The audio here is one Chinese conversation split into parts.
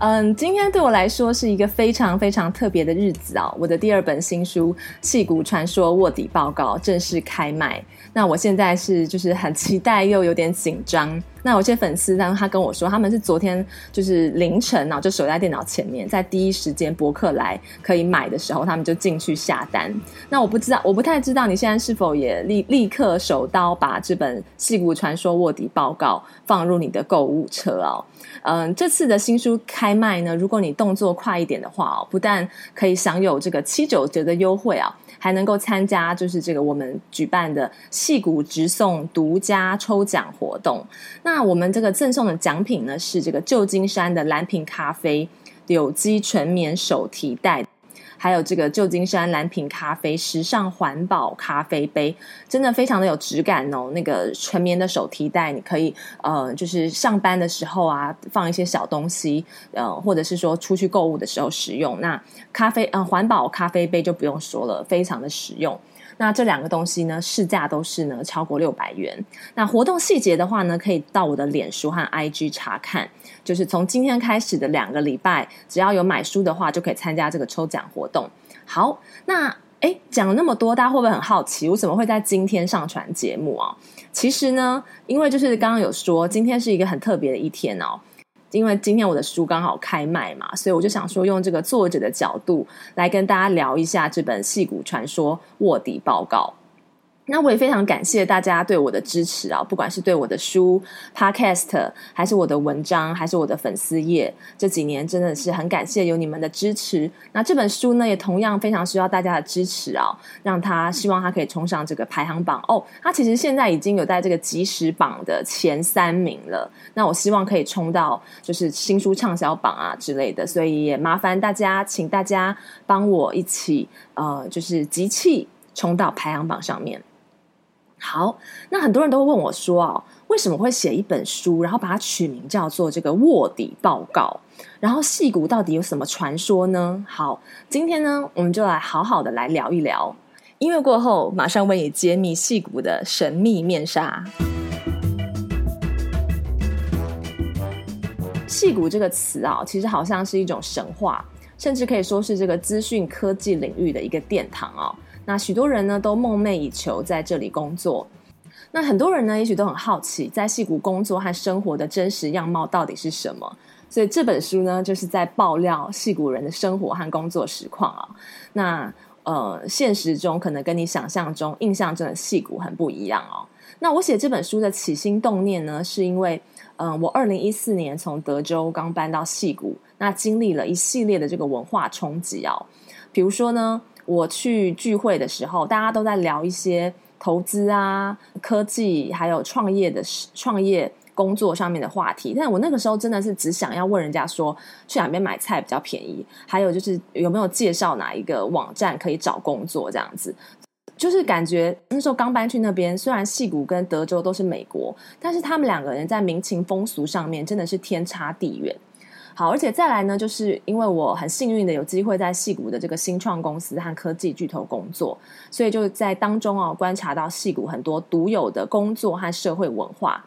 嗯，今天对我来说是一个非常非常特别的日子哦。我的第二本新书《戏骨传说卧底报告》正式开卖。那我现在是就是很期待又有点紧张。那有些粉丝当，他跟我说，他们是昨天就是凌晨啊，就守在电脑前面，在第一时间博客来可以买的时候，他们就进去下单。那我不知道，我不太知道你现在是否也立立刻手刀把这本《戏骨传说卧底报告》放入你的购物车哦。嗯，这次的新书开卖呢，如果你动作快一点的话哦，不但可以享有这个七九折的优惠啊。还能够参加，就是这个我们举办的戏骨直送独家抽奖活动。那我们这个赠送的奖品呢，是这个旧金山的蓝瓶咖啡有机纯棉手提袋。还有这个旧金山蓝瓶咖啡时尚环保咖啡杯，真的非常的有质感哦。那个纯棉的手提袋，你可以呃，就是上班的时候啊，放一些小东西，呃，或者是说出去购物的时候使用。那咖啡呃，环保咖啡杯就不用说了，非常的实用。那这两个东西呢，市价都是呢超过六百元。那活动细节的话呢，可以到我的脸书和 IG 查看。就是从今天开始的两个礼拜，只要有买书的话，就可以参加这个抽奖活动。好，那诶讲了那么多，大家会不会很好奇，我怎么会在今天上传节目啊？其实呢，因为就是刚刚有说，今天是一个很特别的一天哦。因为今天我的书刚好开卖嘛，所以我就想说用这个作者的角度来跟大家聊一下这本《戏骨传说卧底报告》。那我也非常感谢大家对我的支持啊，不管是对我的书、Podcast，还是我的文章，还是我的粉丝页，这几年真的是很感谢有你们的支持。那这本书呢，也同样非常需要大家的支持啊，让他希望他可以冲上这个排行榜哦。他其实现在已经有在这个即时榜的前三名了。那我希望可以冲到就是新书畅销榜啊之类的，所以也麻烦大家，请大家帮我一起呃，就是集气冲到排行榜上面。好，那很多人都会问我说啊，为什么会写一本书，然后把它取名叫做这个卧底报告？然后矽谷到底有什么传说呢？好，今天呢，我们就来好好的来聊一聊。音乐过后，马上为你揭秘矽谷的神秘面纱。矽谷这个词啊，其实好像是一种神话，甚至可以说是这个资讯科技领域的一个殿堂哦。那许多人呢都梦寐以求在这里工作。那很多人呢也许都很好奇，在戏谷工作和生活的真实样貌到底是什么？所以这本书呢就是在爆料戏谷人的生活和工作实况啊。那呃，现实中可能跟你想象中、印象中的戏谷很不一样哦。那我写这本书的起心动念呢，是因为嗯、我二零一四年从德州刚搬到戏谷，那经历了一系列的这个文化冲击啊。比如说呢。我去聚会的时候，大家都在聊一些投资啊、科技，还有创业的创业工作上面的话题。但我那个时候真的是只想要问人家说，去哪边买菜比较便宜，还有就是有没有介绍哪一个网站可以找工作这样子。就是感觉那时候刚搬去那边，虽然戏谷跟德州都是美国，但是他们两个人在民情风俗上面真的是天差地远。好，而且再来呢，就是因为我很幸运的有机会在戏谷的这个新创公司和科技巨头工作，所以就在当中哦观察到戏谷很多独有的工作和社会文化。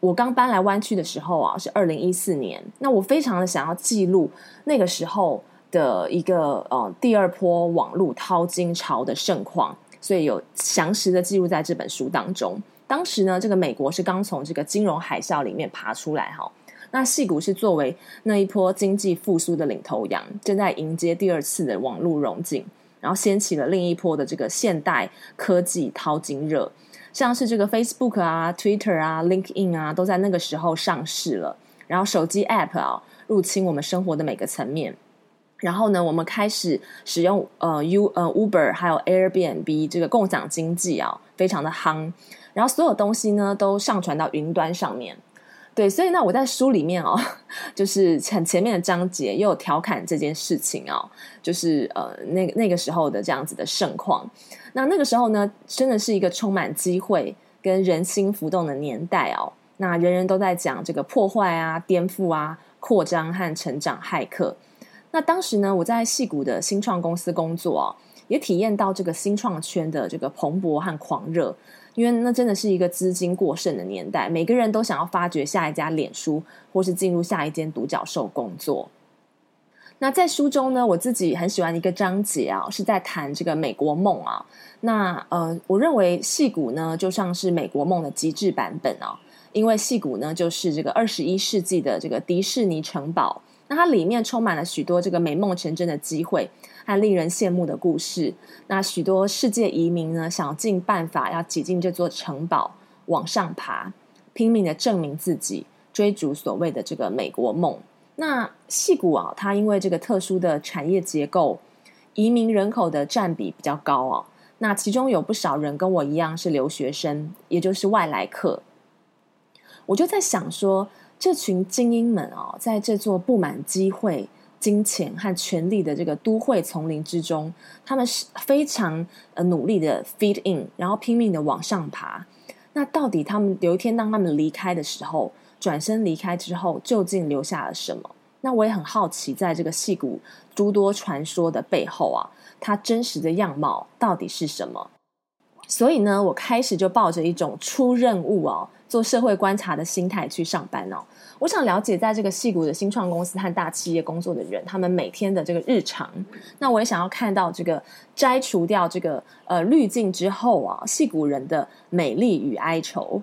我刚搬来湾区的时候啊，是二零一四年，那我非常的想要记录那个时候的一个呃第二波网络淘金潮的盛况，所以有详实的记录在这本书当中。当时呢，这个美国是刚从这个金融海啸里面爬出来哈。那矽谷是作为那一波经济复苏的领头羊，正在迎接第二次的网络融景，然后掀起了另一波的这个现代科技淘金热，像是这个 Facebook 啊、Twitter 啊、LinkedIn 啊，都在那个时候上市了。然后手机 App 啊，入侵我们生活的每个层面。然后呢，我们开始使用呃 U 呃 Uber 还有 Airbnb 这个共享经济啊，非常的夯。然后所有东西呢都上传到云端上面。对，所以呢，我在书里面哦，就是很前面的章节又有调侃这件事情哦，就是呃，那个那个时候的这样子的盛况。那那个时候呢，真的是一个充满机会跟人心浮动的年代哦。那人人都在讲这个破坏啊、颠覆啊、扩张和成长骇客。那当时呢，我在矽谷的新创公司工作哦，也体验到这个新创圈的这个蓬勃和狂热。因为那真的是一个资金过剩的年代，每个人都想要发掘下一家脸书，或是进入下一间独角兽工作。那在书中呢，我自己很喜欢一个章节啊，是在谈这个美国梦啊。那呃，我认为戏谷呢，就像是美国梦的极致版本啊，因为戏谷呢，就是这个二十一世纪的这个迪士尼城堡。那它里面充满了许多这个美梦成真的机会和令人羡慕的故事。那许多世界移民呢，想尽办法要挤进这座城堡，往上爬，拼命的证明自己，追逐所谓的这个美国梦。那矽谷啊，它因为这个特殊的产业结构，移民人口的占比比较高啊。那其中有不少人跟我一样是留学生，也就是外来客。我就在想说。这群精英们啊，在这座布满机会、金钱和权力的这个都会丛林之中，他们是非常呃努力的 feed in，然后拼命的往上爬。那到底他们有一天当他们离开的时候，转身离开之后，究竟留下了什么？那我也很好奇，在这个戏骨诸多传说的背后啊，它真实的样貌到底是什么？所以呢，我开始就抱着一种出任务哦。做社会观察的心态去上班哦，我想了解在这个戏谷的新创公司和大企业工作的人，他们每天的这个日常。那我也想要看到这个摘除掉这个呃滤镜之后啊，戏谷人的美丽与哀愁。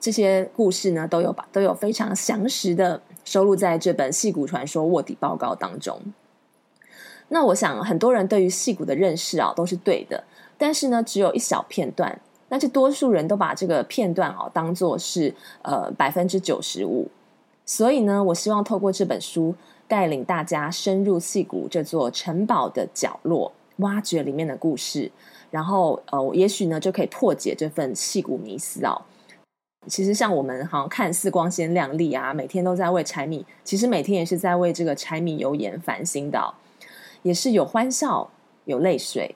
这些故事呢，都有把都有非常详实的收录在这本《戏谷传说卧底报告》当中。那我想很多人对于戏谷的认识啊都是对的，但是呢，只有一小片段。那这多数人都把这个片段哦当做是呃百分之九十五，所以呢，我希望透过这本书带领大家深入戏谷这座城堡的角落，挖掘里面的故事，然后呃，也许呢就可以破解这份戏谷迷思哦。其实像我们好像看似光鲜亮丽啊，每天都在为柴米，其实每天也是在为这个柴米油盐烦心的，也是有欢笑有泪水，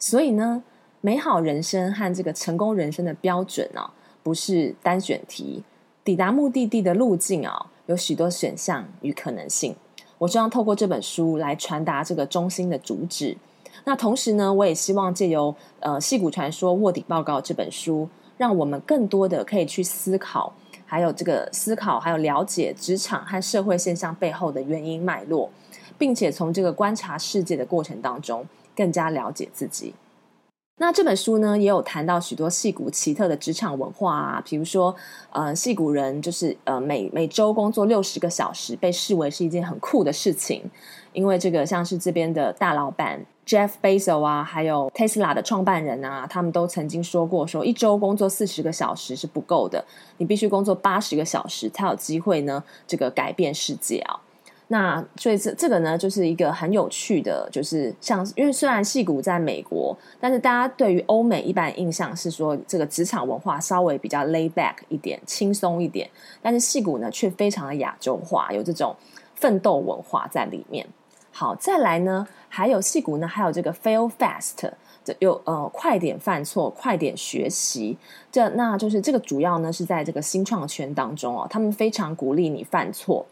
所以呢。美好人生和这个成功人生的标准啊，不是单选题。抵达目的地的路径啊，有许多选项与可能性。我希望透过这本书来传达这个中心的主旨。那同时呢，我也希望借由呃《戏骨传说卧底报告》这本书，让我们更多的可以去思考，还有这个思考，还有了解职场和社会现象背后的原因脉络，并且从这个观察世界的过程当中，更加了解自己。那这本书呢，也有谈到许多矽谷奇特的职场文化啊，比如说，呃，矽谷人就是呃每每周工作六十个小时，被视为是一件很酷的事情，因为这个像是这边的大老板 Jeff Bezos 啊，还有 Tesla 的创办人啊，他们都曾经说过，说一周工作四十个小时是不够的，你必须工作八十个小时才有机会呢，这个改变世界啊。那所以这这个呢，就是一个很有趣的，就是像因为虽然戏骨在美国，但是大家对于欧美一般印象是说这个职场文化稍微比较 lay back 一点，轻松一点，但是戏骨呢却非常的亚洲化，有这种奋斗文化在里面。好，再来呢，还有戏骨呢，还有这个 fail fast，这有呃快点犯错，快点学习，这那就是这个主要呢是在这个新创圈当中哦，他们非常鼓励你犯错。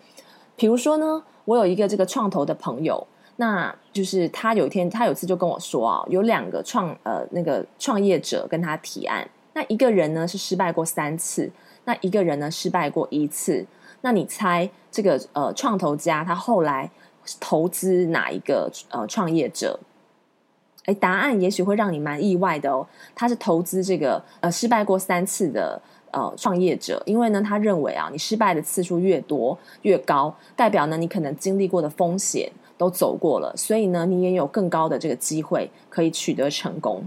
比如说呢，我有一个这个创投的朋友，那就是他有一天，他有次就跟我说啊，有两个创呃那个创业者跟他提案，那一个人呢是失败过三次，那一个人呢失败过一次，那你猜这个呃创投家他后来投资哪一个呃创业者？诶，答案也许会让你蛮意外的哦，他是投资这个呃失败过三次的。呃，创业者，因为呢，他认为啊，你失败的次数越多越高，代表呢，你可能经历过的风险都走过了，所以呢，你也有更高的这个机会可以取得成功。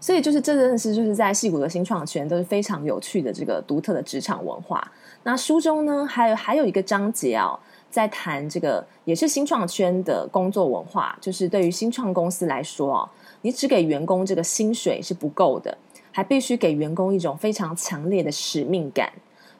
所以就是这真的是就是在矽谷的新创圈都是非常有趣的这个独特的职场文化。那书中呢，还有还有一个章节啊，在谈这个也是新创圈的工作文化，就是对于新创公司来说啊，你只给员工这个薪水是不够的。还必须给员工一种非常强烈的使命感。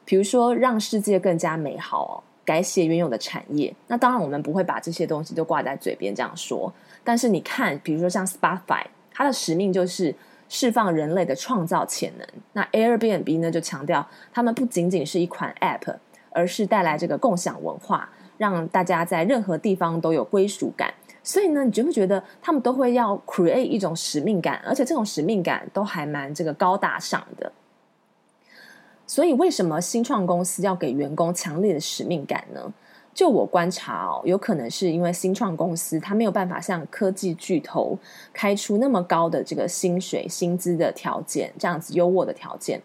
比如说让世界更加美好哦，改写原有的产业。那当然，我们不会把这些东西都挂在嘴边这样说。但是你看，比如说像 Spotify，它的使命就是释放人类的创造潜能。那 Airbnb 呢，就强调他们不仅仅是一款 App，而是带来这个共享文化，让大家在任何地方都有归属感。所以呢，你觉不觉得他们都会要 create 一种使命感，而且这种使命感都还蛮这个高大上的。所以，为什么新创公司要给员工强烈的使命感呢？就我观察哦，有可能是因为新创公司它没有办法像科技巨头开出那么高的这个薪水、薪资的条件，这样子优渥的条件，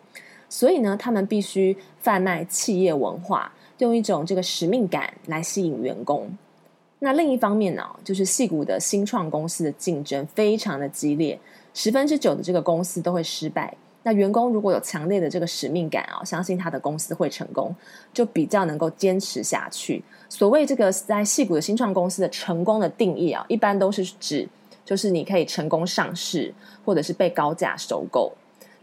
所以呢，他们必须贩卖企业文化，用一种这个使命感来吸引员工。那另一方面呢，就是矽谷的新创公司的竞争非常的激烈，十分之九的这个公司都会失败。那员工如果有强烈的这个使命感啊，相信他的公司会成功，就比较能够坚持下去。所谓这个在矽谷的新创公司的成功的定义啊，一般都是指就是你可以成功上市，或者是被高价收购。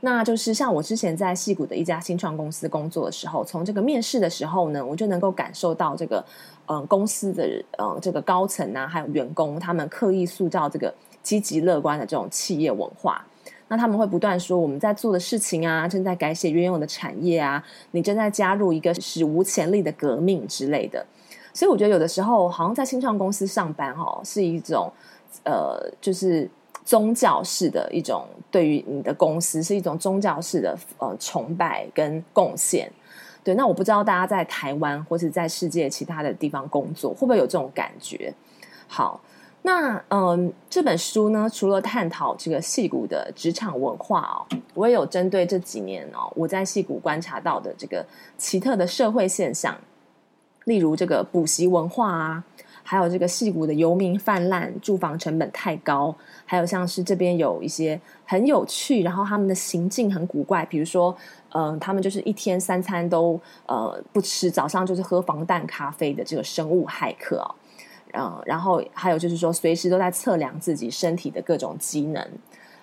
那就是像我之前在戏谷的一家新创公司工作的时候，从这个面试的时候呢，我就能够感受到这个嗯、公司的嗯、这个高层啊，还有员工他们刻意塑造这个积极乐观的这种企业文化。那他们会不断说我们在做的事情啊，正在改写原有的产业啊，你正在加入一个史无前例的革命之类的。所以我觉得有的时候好像在新创公司上班、哦，是一种呃，就是宗教式的一种对于你的公司是一种宗教式的呃崇拜跟贡献。对，那我不知道大家在台湾或是在世界其他的地方工作会不会有这种感觉？好。那嗯，这本书呢，除了探讨这个戏谷的职场文化哦，我也有针对这几年哦，我在戏谷观察到的这个奇特的社会现象，例如这个补习文化啊，还有这个戏骨的游民泛滥，住房成本太高，还有像是这边有一些很有趣，然后他们的行径很古怪，比如说，嗯，他们就是一天三餐都呃不吃，早上就是喝防弹咖啡的这个生物骇客哦。嗯，然后还有就是说，随时都在测量自己身体的各种机能。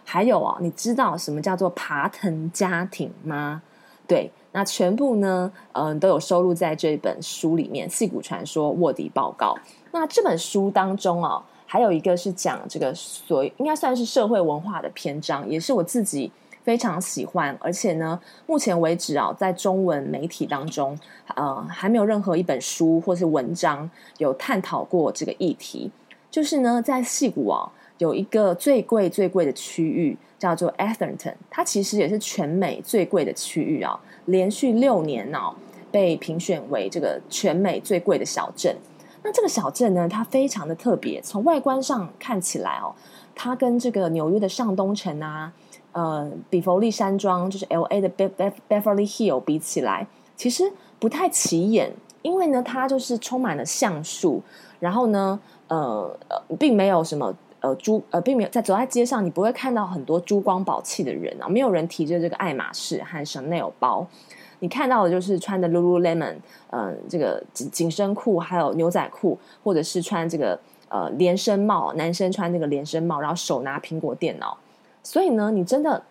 还有啊，你知道什么叫做爬藤家庭吗？对，那全部呢，嗯，都有收录在这本书里面，《戏骨传说卧底报告》。那这本书当中啊，还有一个是讲这个所应该算是社会文化的篇章，也是我自己。非常喜欢，而且呢，目前为止啊，在中文媒体当中，呃，还没有任何一本书或是文章有探讨过这个议题。就是呢，在矽谷啊，有一个最贵最贵的区域叫做 Atherton，它其实也是全美最贵的区域啊，连续六年呢，被评选为这个全美最贵的小镇。那这个小镇呢，它非常的特别，从外观上看起来哦，它跟这个纽约的上东城啊。呃，比佛利山庄就是 L.A. 的 Beverly Hill 比起来，其实不太起眼，因为呢，它就是充满了橡树，然后呢，呃呃，并没有什么呃珠呃，并没有在走在街上，你不会看到很多珠光宝气的人啊，没有人提着这个爱马仕和 Chanel 包，你看到的就是穿的 Lululemon，嗯、呃，这个紧紧身裤，还有牛仔裤，或者是穿这个呃连身帽，男生穿这个连身帽，然后手拿苹果电脑。所以呢，你真的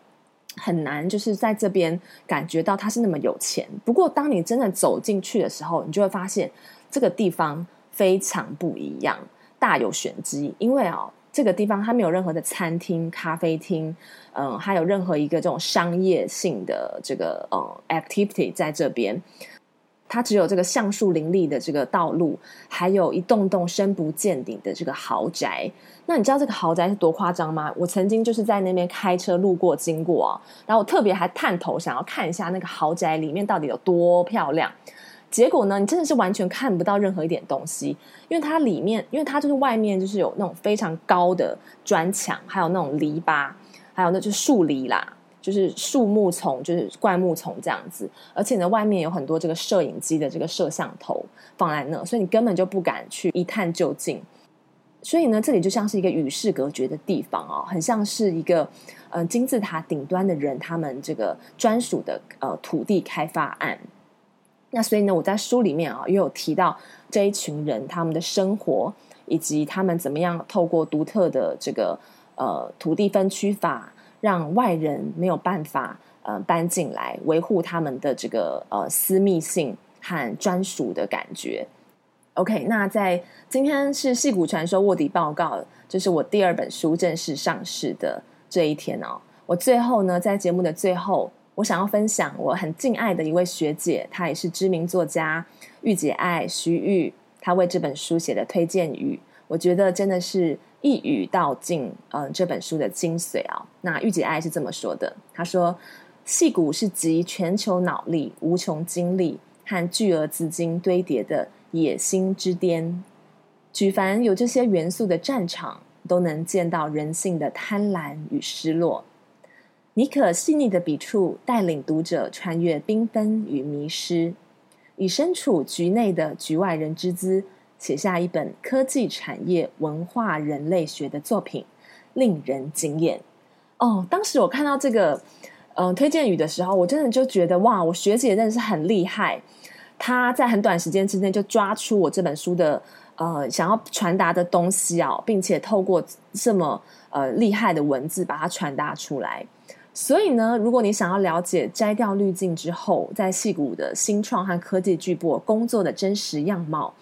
很难，就是在这边感觉到他是那么有钱。不过，当你真的走进去的时候，你就会发现这个地方非常不一样，大有玄机。因为啊、这个地方它没有任何的餐厅、咖啡厅，嗯，还有任何一个这种商业性的这个嗯 activity 在这边。它只有这个橡树林立的这个道路，还有一栋栋深不见底的这个豪宅。那你知道这个豪宅是多夸张吗？我曾经就是在那边开车路过经过啊，然后我特别还探头想要看一下那个豪宅里面到底有多漂亮。结果呢，你真的是完全看不到任何一点东西，因为它里面，因为它就是外面就是有那种非常高的砖墙，还有那种篱笆，还有那就是树篱啦。就是树木丛，就是灌木丛这样子，而且呢，外面有很多这个摄影机的这个摄像头放在那，所以你根本就不敢去一探究竟。所以呢，这里就像是一个与世隔绝的地方哦，很像是一个呃金字塔顶端的人他们这个专属的呃土地开发案。那所以呢，我在书里面啊，也有提到这一群人他们的生活，以及他们怎么样透过独特的这个呃土地分区法。让外人没有办法呃搬进来，维护他们的这个呃私密性和专属的感觉。OK，那在今天是戏骨传说卧底报告，就是我第二本书正式上市的这一天哦。我最后呢，在节目的最后，我想要分享我很敬爱的一位学姐，她也是知名作家玉姐爱徐玉，她为这本书写的推荐语，我觉得真的是一语道尽，呃，这本书的精髓啊。那玉姐爱是这么说的，她说：“戏骨是集全球脑力、无穷精力和巨额资金堆叠的。”野心之巅，举凡有这些元素的战场，都能见到人性的贪婪与失落。妮可细腻的笔触带领读者穿越缤纷与迷失，以身处局内的局外人之姿，写下一本科技产业文化人类学的作品，令人惊艳。哦，当时我看到这个嗯、呃、推荐语的时候，我真的就觉得哇，我学姐真的是很厉害。她在很短时间之内就抓出我这本书的呃想要传达的东西啊，并且透过这么呃厉害的文字把它传达出来。所以呢，如果你想要了解摘掉滤镜之后在戏骨的新创和科技巨擘工作的真实样貌，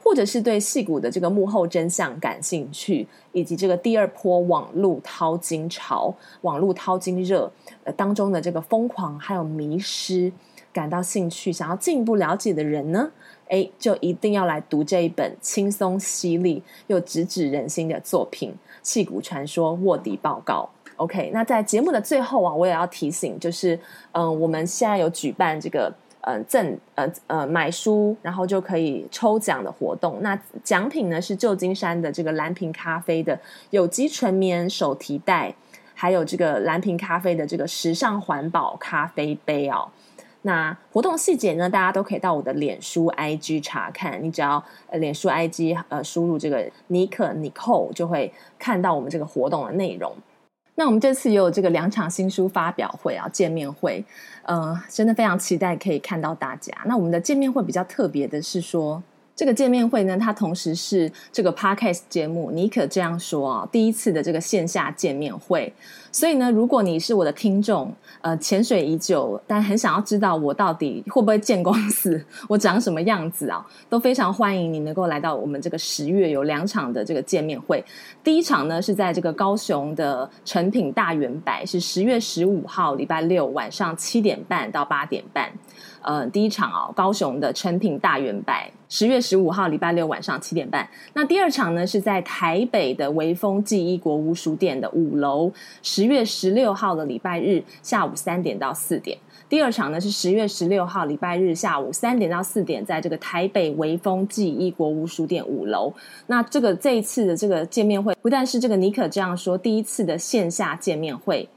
或者是对戏骨的这个幕后真相感兴趣，以及这个第二波网络淘金潮、网络淘金热呃当中的这个疯狂还有迷失。感到兴趣，想要进一步了解的人呢，诶，就一定要来读这一本轻松犀利又直指人心的作品《戏骨传说卧底报告》。OK，那在节目的最后啊，我也要提醒，就是嗯、我们现在有举办这个呃赠呃呃买书然后就可以抽奖的活动。那奖品呢是旧金山的这个蓝瓶咖啡的有机纯棉手提袋，还有这个蓝瓶咖啡的这个时尚环保咖啡杯哦。那活动细节呢？大家都可以到我的脸书 IG 查看。你只要脸书 IG 呃输入这个妮可 Nicole，就会看到我们这个活动的内容。那我们这次也有这个两场新书发表会啊，见面会，嗯，真的非常期待可以看到大家。那我们的见面会比较特别的是说，这个见面会呢，它同时是这个 Podcast 节目，尼可这样说啊，第一次的这个线下见面会。所以呢，如果你是我的听众，呃，潜水已久，但很想要知道我到底会不会见光死，我长什么样子啊，都非常欢迎你能够来到我们这个十月有两场的这个见面会。第一场呢是在这个高雄的诚品大圆白，是十月十五号礼拜六晚上七点半到八点半。呃，第一场哦，高雄的诚品大圆白，十月十五号礼拜六晚上七点半。那第二场呢，是在台北的微风记忆国屋书店的五楼，十月十六号的礼拜日下午三点到四点。第二场呢是十月十六号礼拜日下午三点到四点，在这个台北微风记忆国屋书店五楼。那这个这一次的这个见面会，不但是这个尼可这样说，第一次的线下见面会。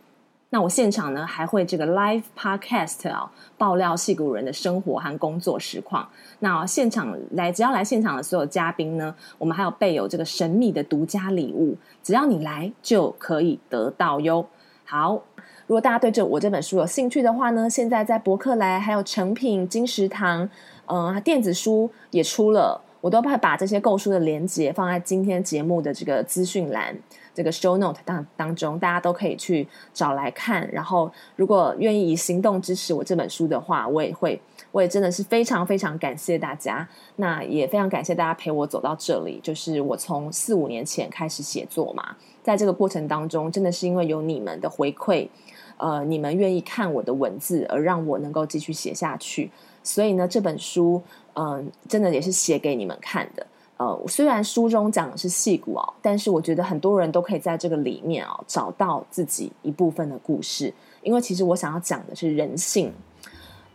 那我现场呢还会这个 live podcast 啊，爆料戏骨人的生活和工作实况。那现场来，只要来现场的所有嘉宾呢，我们还有备有这个神秘的独家礼物，只要你来就可以得到哟。好，如果大家对这我这本书有兴趣的话呢，现在在博客来还有诚品、金石堂，嗯，电子书也出了，我都会把这些购书的链接放在今天节目的这个资讯栏。这个 show note 当当中，大家都可以去找来看。然后，如果愿意以行动支持我这本书的话，我也会，我也真的是非常非常感谢大家。那也非常感谢大家陪我走到这里。就是我从四五年前开始写作嘛，在这个过程当中，真的是因为有你们的回馈，呃，你们愿意看我的文字，而让我能够继续写下去。所以呢，这本书，嗯、真的也是写给你们看的。呃，虽然书中讲的是戏骨哦，但是我觉得很多人都可以在这个里面哦找到自己一部分的故事，因为其实我想要讲的是人性。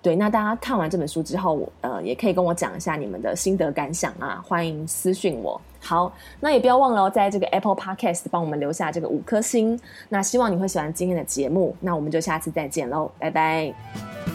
对，那大家看完这本书之后，呃，也可以跟我讲一下你们的心得感想啊，欢迎私讯我。好，那也不要忘了在这个 Apple Podcast 帮我们留下这个五颗星。那希望你会喜欢今天的节目，那我们就下次再见喽，拜拜。